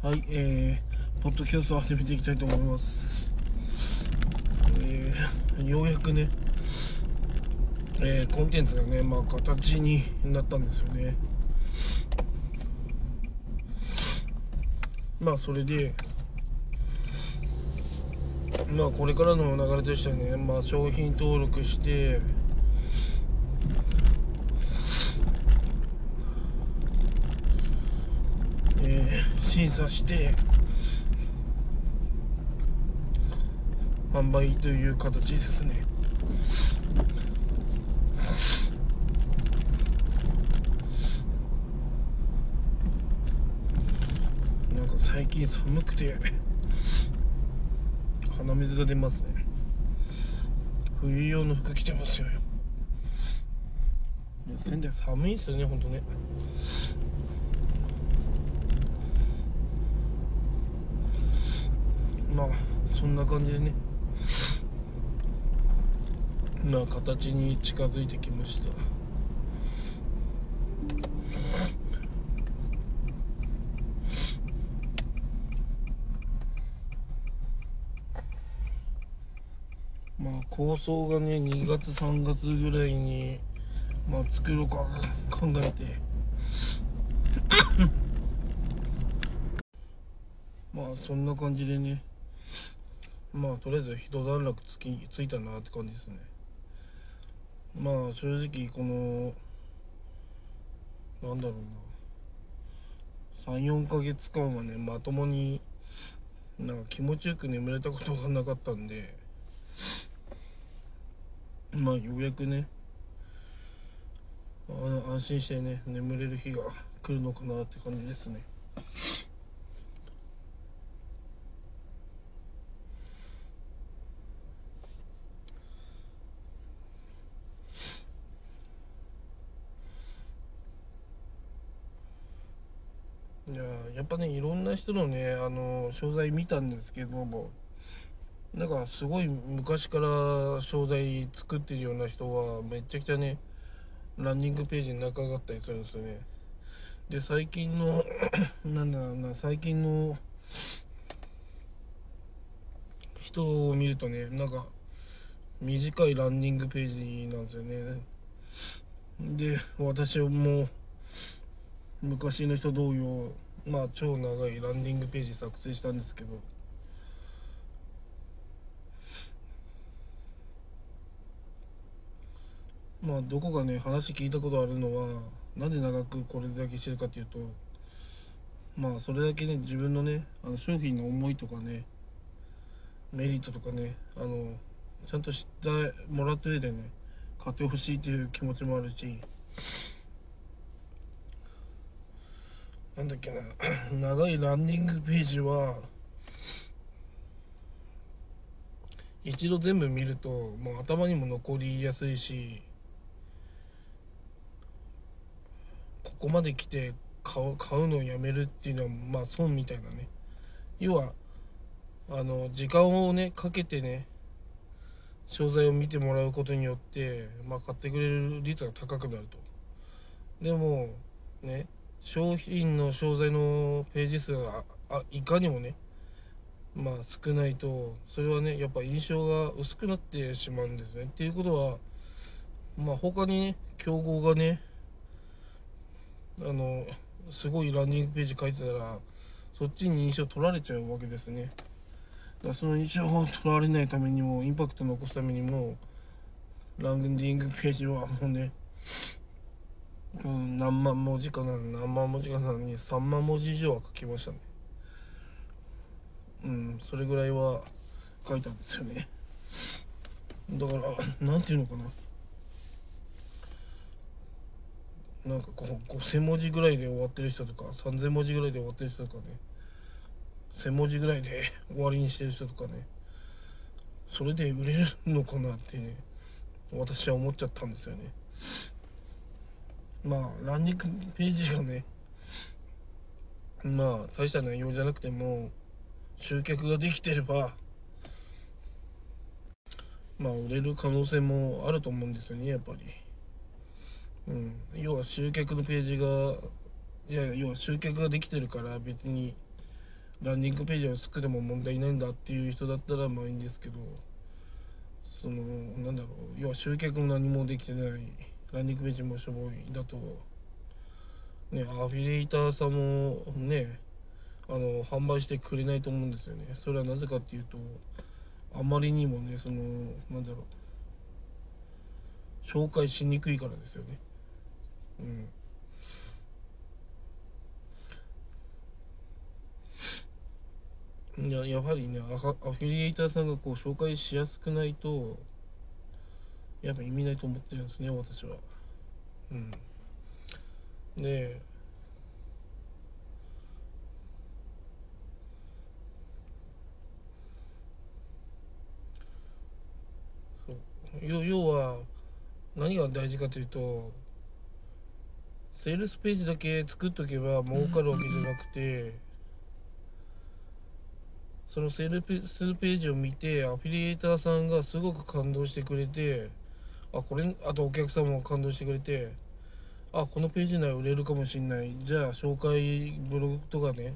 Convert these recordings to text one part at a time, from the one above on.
はい、えー、ポッドキャストを始めていきたいと思います。えー、ようやくね、えー、コンテンツがね、まあ、形になったんですよね。まあ、それで、まあ、これからの流れとしてはね、まあ、商品登録して、えー審査して販売という形ですね。なんか最近寒くて鼻水が出ますね。冬用の服着てますよ。いや仙台寒いですよねほんとね。まあそんな感じでね。まあ形に近づいてきました。まあ構想がね2月3月ぐらいにまあ作ろうか考えて。まあそんな感じでね。まあとりあえず一段落つきついたなって感じですね。まあ正直このなんだろうな。34ヶ月間はねまともになんか気持ちよく眠れたことがなかったんでまあようやくね安心してね眠れる日が来るのかなって感じですね。いややっぱねいろんな人のねあの商材見たんですけどもなんかすごい昔から商材作ってるような人はめちゃくちゃねランニングページに仲がったりするんですよね。で最近の なんだろうな最近の人を見るとねなんか短いランニングページなんですよね。で私も昔の人同様まあ超長いランニングページ作成したんですけど。まあどこかね話聞いたことあるのはなんで長くこれだけしてるかっていうとまあそれだけね自分のねあの商品の思いとかねメリットとかねあのちゃんと知ってもらった上でね買ってほしいっていう気持ちもあるし。なんだっけな。長いランニングページは一度全部見るともう頭にも残りやすいしここまで来て買う買うのをやめるっていうのはまあ損みたいなね。要はあの時間をねかけてね商材を見てもらうことによって、まあ、買ってくれる率が高くなると。でもね商品の商材のページ数があいかにもねまあ少ないとそれはねやっぱ印象が薄くなってしまうんですね。っていうことはまあ他にね競合がねあのすごいランニングページ書いてたらそっちに印象取られちゃうわけですね。だその印象を取られないためにもインパクト残すためにもランディングページはもうねうん、何万文字かな何万文字かなに3万文字以上は書きましたね。うんそれぐらいは書いたんですよね。だからなんていうのかな。なんかこう5000文字ぐらいで終わってる人とか3000文字ぐらいで終わってる人とかね。1000文字ぐらいで終わりにしてる人とかね。それで売れるのかなってね私は思っちゃったんですよね。まあランニングページがねまあ大した内容じゃなくても集客ができてればまあ売れる可能性もあると思うんですよねやっぱり。うん。要は集客のページがいや要は集客ができてるから別にランディングページを作っても問題ないんだっていう人だったらまあいいんですけどそのなんだろう。要は集客も何もできてない。ランディングページもしょぼいだと。ねアフィリエイターさんもねあの販売してくれないと思うんですよね。それはなぜかっていうとあまりにもねそのなんだろう。紹介しにくいからですよね。うん。ややはりねアフィリエイターさんがこう紹介しやすくないとやっぱ意味ないと思ってるんですね私は。うん。で要要は何が大事かというとセールスページだけ作っとけば儲かるわけじゃなくてそのセールスページを見てアフィリエイターさんがすごく感動してくれてあこれあとお客さんも感動してくれてあこのページなら売れるかもしれない。じゃあ紹介ブログとかね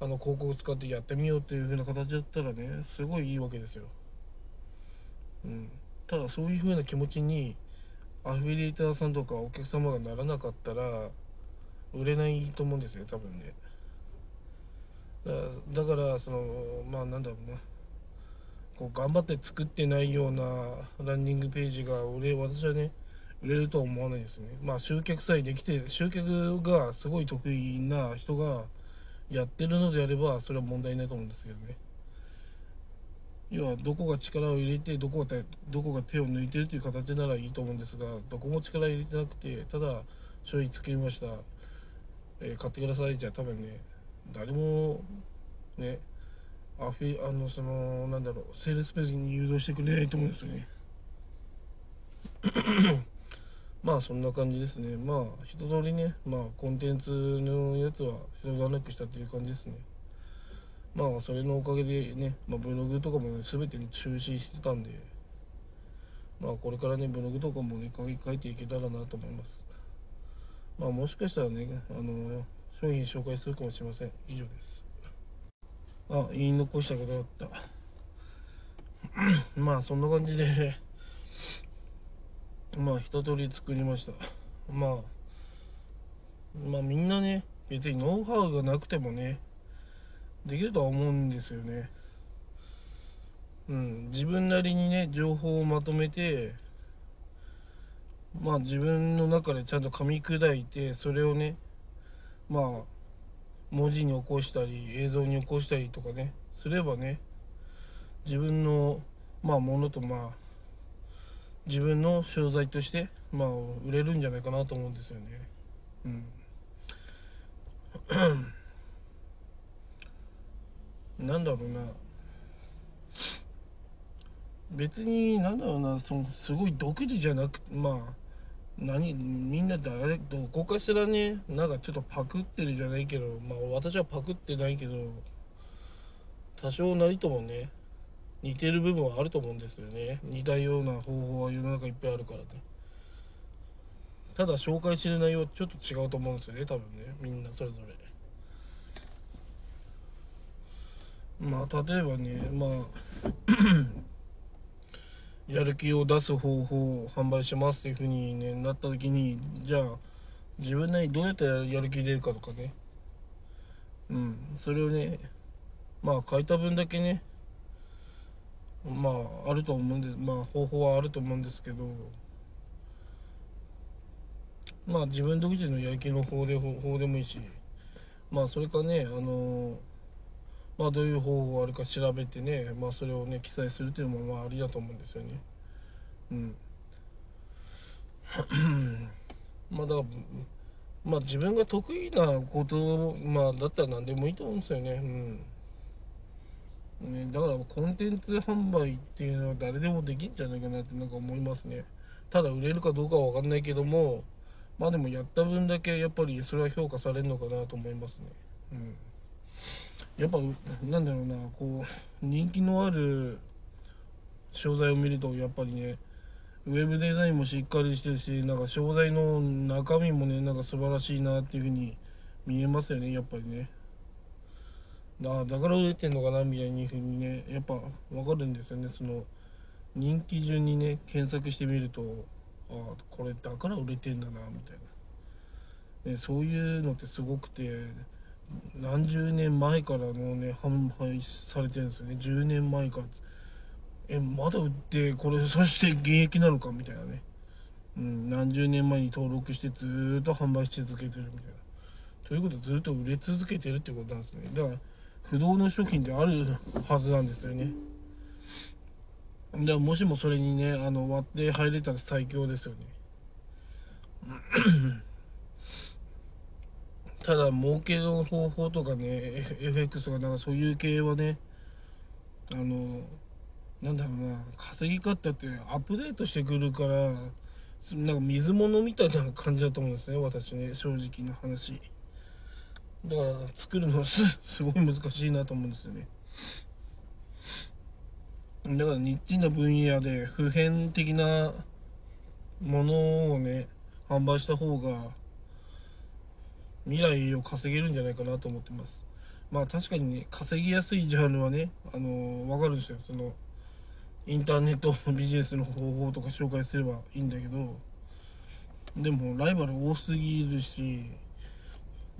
あの広告を使ってやってみようっていう風な形だったらねすごいいいわけですよ。うん。ただそういう風な気持ちにアフィリエイターさんとかお客様がならなかったら売れないと思うんですよ多分ね。だからそのまあなんだろうな。こう頑張って作ってないようなランニングページが売れ私はね売れるとは思わないですね。まあ集客さえできて集客がすごい得意な人がやってるのであればそれは問題ないと思うんですけどね。要はどこが力を入れてどこがどこが手を抜いてるという形ならいいと思うんですがどこも力入れてなくてただ商品作りました、えー、買ってください。じゃあ多分ね誰もねアフィあのそのなんだろうセールスペースに誘導してくれないと思うんですよね。まあそんな感じですね。まあ一通りねまあコンテンツのやつは一段落したっていう感じですね。まあそれのおかげでね、まあ、ブログとかもね全て中止してたんでまあこれからねブログとかもね書いていけたらなと思います。まあもしかしたらねあの商品紹介するかもしれません。以上です。あ言い残したことだった。まあそんな感じで。まあ一通り作りました。まあまあみんなね別にノウハウがなくてもねできるとは思うんですよね。うん、自分なりにね情報をまとめてまあ自分の中でちゃんと噛み砕いてそれをねまあ文字に起こしたり映像に起こしたりとかねすればね自分のまあものとまあ自分の商材としてまあ売れるんじゃないかなと思うんですよね。うん なんだろうな別になんだろうなそのすごい独自じゃなくまあ何みんな誰どこかしらねなんかちょっとパクってるじゃないけどまあ私はパクってないけど多少なりともね似てる部分はあると思うんですよね。似たような方法は世の中いっぱいあるからね。ただ紹介してる内容はちょっと違うと思うんですよね多分ね。みんなそれぞれ。まあ例えばねまあやる気を出す方法を販売しますっていうふうに、ね、なった時にじゃあ自分なりにどうやってやる気出るかとかね。うん。それをねまあ書いた分だけねまああると思うんでまあ方法はあると思うんですけどまあ自分独自のやる気の方で方でもいいしまあそれかねあのーまあ、どういう方法があるか調べてね、まあ、それをね記載するっていうのもまあありだと思うんですよね。うん。まあだからまあ自分が得意なことまあだったら何でもいいと思うんですよね。うん。ね、だからコンテンツ販売っていうのは誰でもできんじゃないかなってなんか思いますね。ただ売れるかどうかは分かんないけどもまあでもやった分だけやっぱりそれは評価されるのかなと思いますね。うんやっぱなんだろうなこう人気のある商材を見るとやっぱりねウェブデザインもしっかりしてるしなんか商材の中身もねなんか素晴らしいなっていうふうに見えますよねやっぱりね。だだから売れてんのかなみたいにふうにねやっぱ分かるんですよね。その人気順にね検索してみるとああこれだから売れてんだなみたいな、ね、そういうのってすごくて何十年前からのね販売されてるんですよね。10年前から。えまだ売ってこれ そして現役なのかみたいなね、うん、何十年前に登録してずーっと販売し続けてるみたいな。ということはずっと売れ続けてるってことなんですね。だから不動の商品であるはずなんですよね。だからもしもそれにねあの割って入れたら最強ですよね。ただ儲けの方法とかね FX がなんかそういう系はねあのなんだろうな稼ぎ方ってアップデートしてくるからなんか水物みたいな感じだと思うんですね私ね正直な話。だから作るのす すごい難しいなと思うんですよね。だからニッチな分野で普遍的なものをね販売した方が未来を稼げるんじゃないかなと思ってます。まあ確かにね稼ぎやすいジャンルはねあの分かるんですよ。そのインターネットビジネスの方法とか紹介すればいいんだけどでもライバル多すぎるし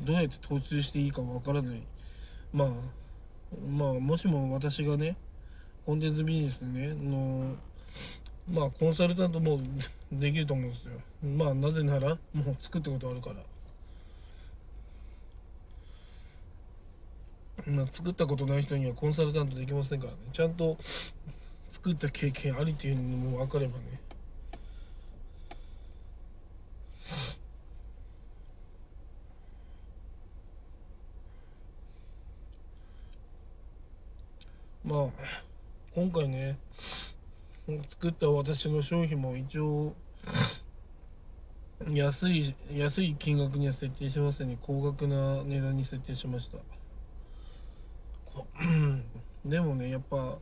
どうやって統一していいかわからない。まあまあもしも私がねコンテンツビジネスねのまあコンサルタントもできると思うんですよ。まあなぜならもう作ったことあるから。まあ作ったことない人にはコンサルタントできませんからね。ちゃんと作った経験ありっていうのも分かればね。まあ今回ね作った私の商品も一応安い安い金額には設定しませんね。高額な値段に設定しました。でもねやっぱ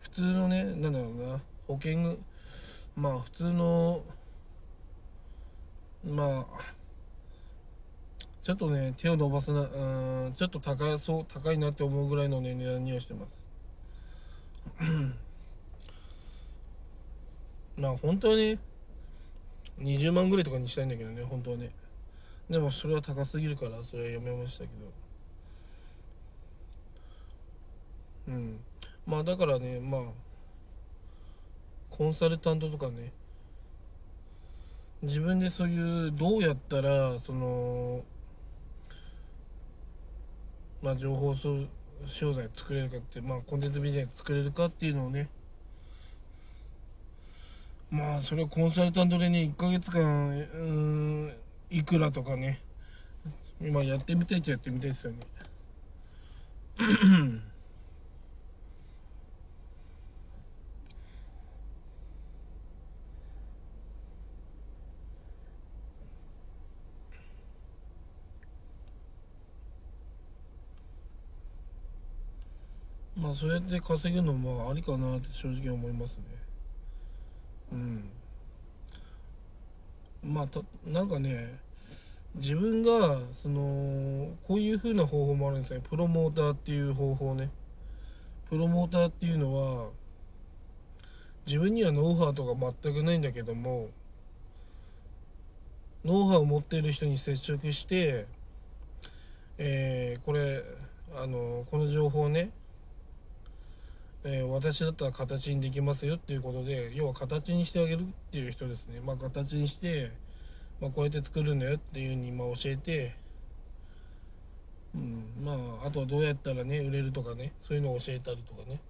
普通のねなんだろうな保険まあ普通のまあちょっとね手を伸ばすなうんちょっと高そう高いなって思うぐらいの、ね、値段にはしてます。まあ本当はね20万ぐらいとかにしたいんだけどね本当はね。でもそれは高すぎるからそれはやめましたけど。うん。まあだからねまあコンサルタントとかね自分でそういうどうやったらそのまあ情報商材作れるかってまあコンテンツビジネス作れるかっていうのをねまあそれをコンサルタントでね1ヶ月間うんいくらとかね今やってみたいっちゃやってみたいですよね。まあそうやって稼ぐのもありかなって正直思いますね。うん。まあたなんかね自分がそのこういう風な方法もあるんですね。プロモーターっていう方法ね。プロモーターっていうのは自分にはノウハウとか全くないんだけどもノウハウを持っている人に接触して、えー、これあのこの情報ねえー、私だったら形にできますよっていうことで要は形にしてあげるっていう人ですね。まあ形にして、まあ、こうやって作るんだよっていうふうにまあ教えて、うん、まああとはどうやったらね売れるとかねそういうのを教えたりとかね。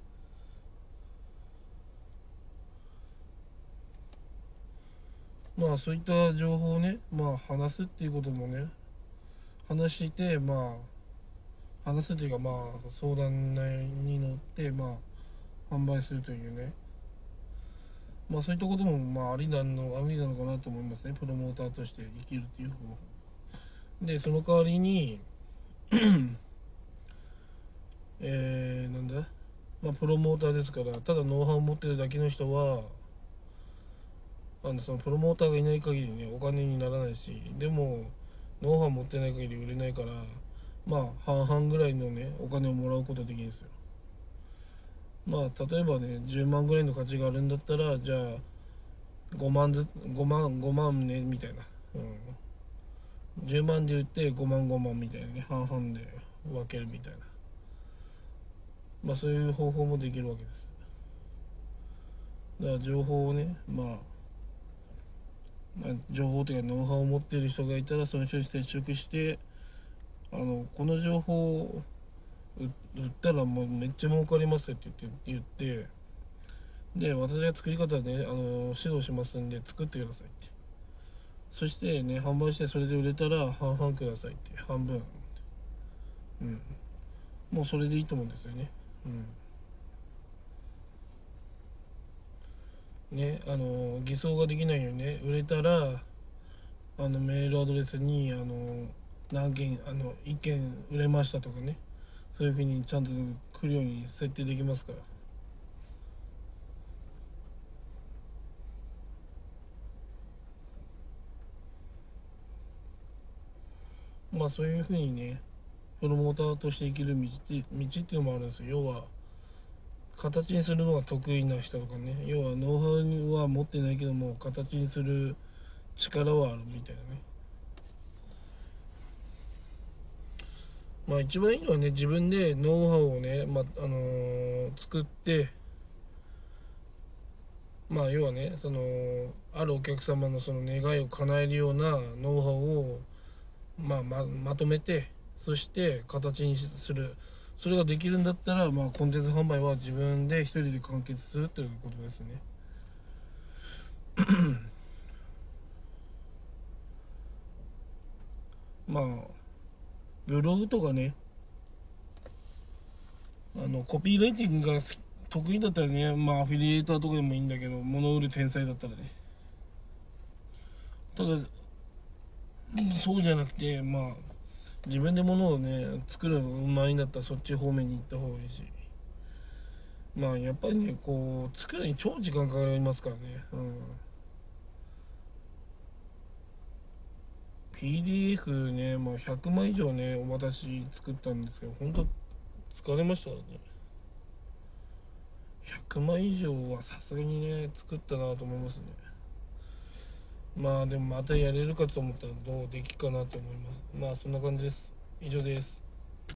まあそういった情報をねまあ話すっていうこともね話してまあ話すというかまあ相談に乗ってまあ販売するというね。まあそういったこともまあありなのありなのかなと思いますね。プロモーターとして生きるっていう方法でその代わりに えー、なんだ？まあプロモーターですからただノウハウを持ってるだけの人はあのそのプロモーターがいない限りねお金にならないしでもノウハウ持ってない限り売れないからまあ半々ぐらいのねお金をもらうことできるんですよ。まあ例えばね10万ぐらいの価値があるんだったらじゃあ5万ずつ5万5万ねみたいな、うん、10万で売って5万5万みたいなね半々で分けるみたいな。まあそういう方法もできるわけです。だから情報をねまあまあ、情報というかノウハウを持っている人がいたらその人に接触してあのこの情報を売ったらもうめっちゃ儲かりますって言って言ってで私が作り方ねあの指導しますんで作ってくださいって。そしてね販売してそれで売れたら半々くださいって。半分。うん。もうそれでいいと思うんですよね。うん。ねあの偽装ができないようにね。売れたらあのメールアドレスにあの何件あの1件売れましたとかね。そういうふうにちゃんと来るように設定できますから。まあそういうふうにねプロモーターとして生きる道って道っていうのもあるんですよ。要は形にするのが得意な人とかね。要はノウハウは持ってないけども形にする力はあるみたいなね。まあ一番いいのはね自分でノウハウをね、まああのー、作ってまあ要はねそのあるお客様のその願いを叶えるようなノウハウを、まあ、ままとめてそして形にするそれができるんだったら、まあ、コンテンツ販売は自分で一人で完結するということですね。まあブログとかね。あのコピーライティングが得意だったらねまあアフィリエイターとかでもいいんだけど物売る天才だったらね。ただそうじゃなくてまあ自分で物をね作るのうまいんだったらそっち方面に行った方がいいし。まあやっぱりねこう作るに超時間かかりますからね。うん。PDF ね、まあ、100枚以上ねお渡し作ったんですけど本当疲れましたからね。100枚以上はさすがにね作ったなと思いますね。まあでもまたやれるかと思ったらどうできるかなと思います。まあそんな感じです。以上です。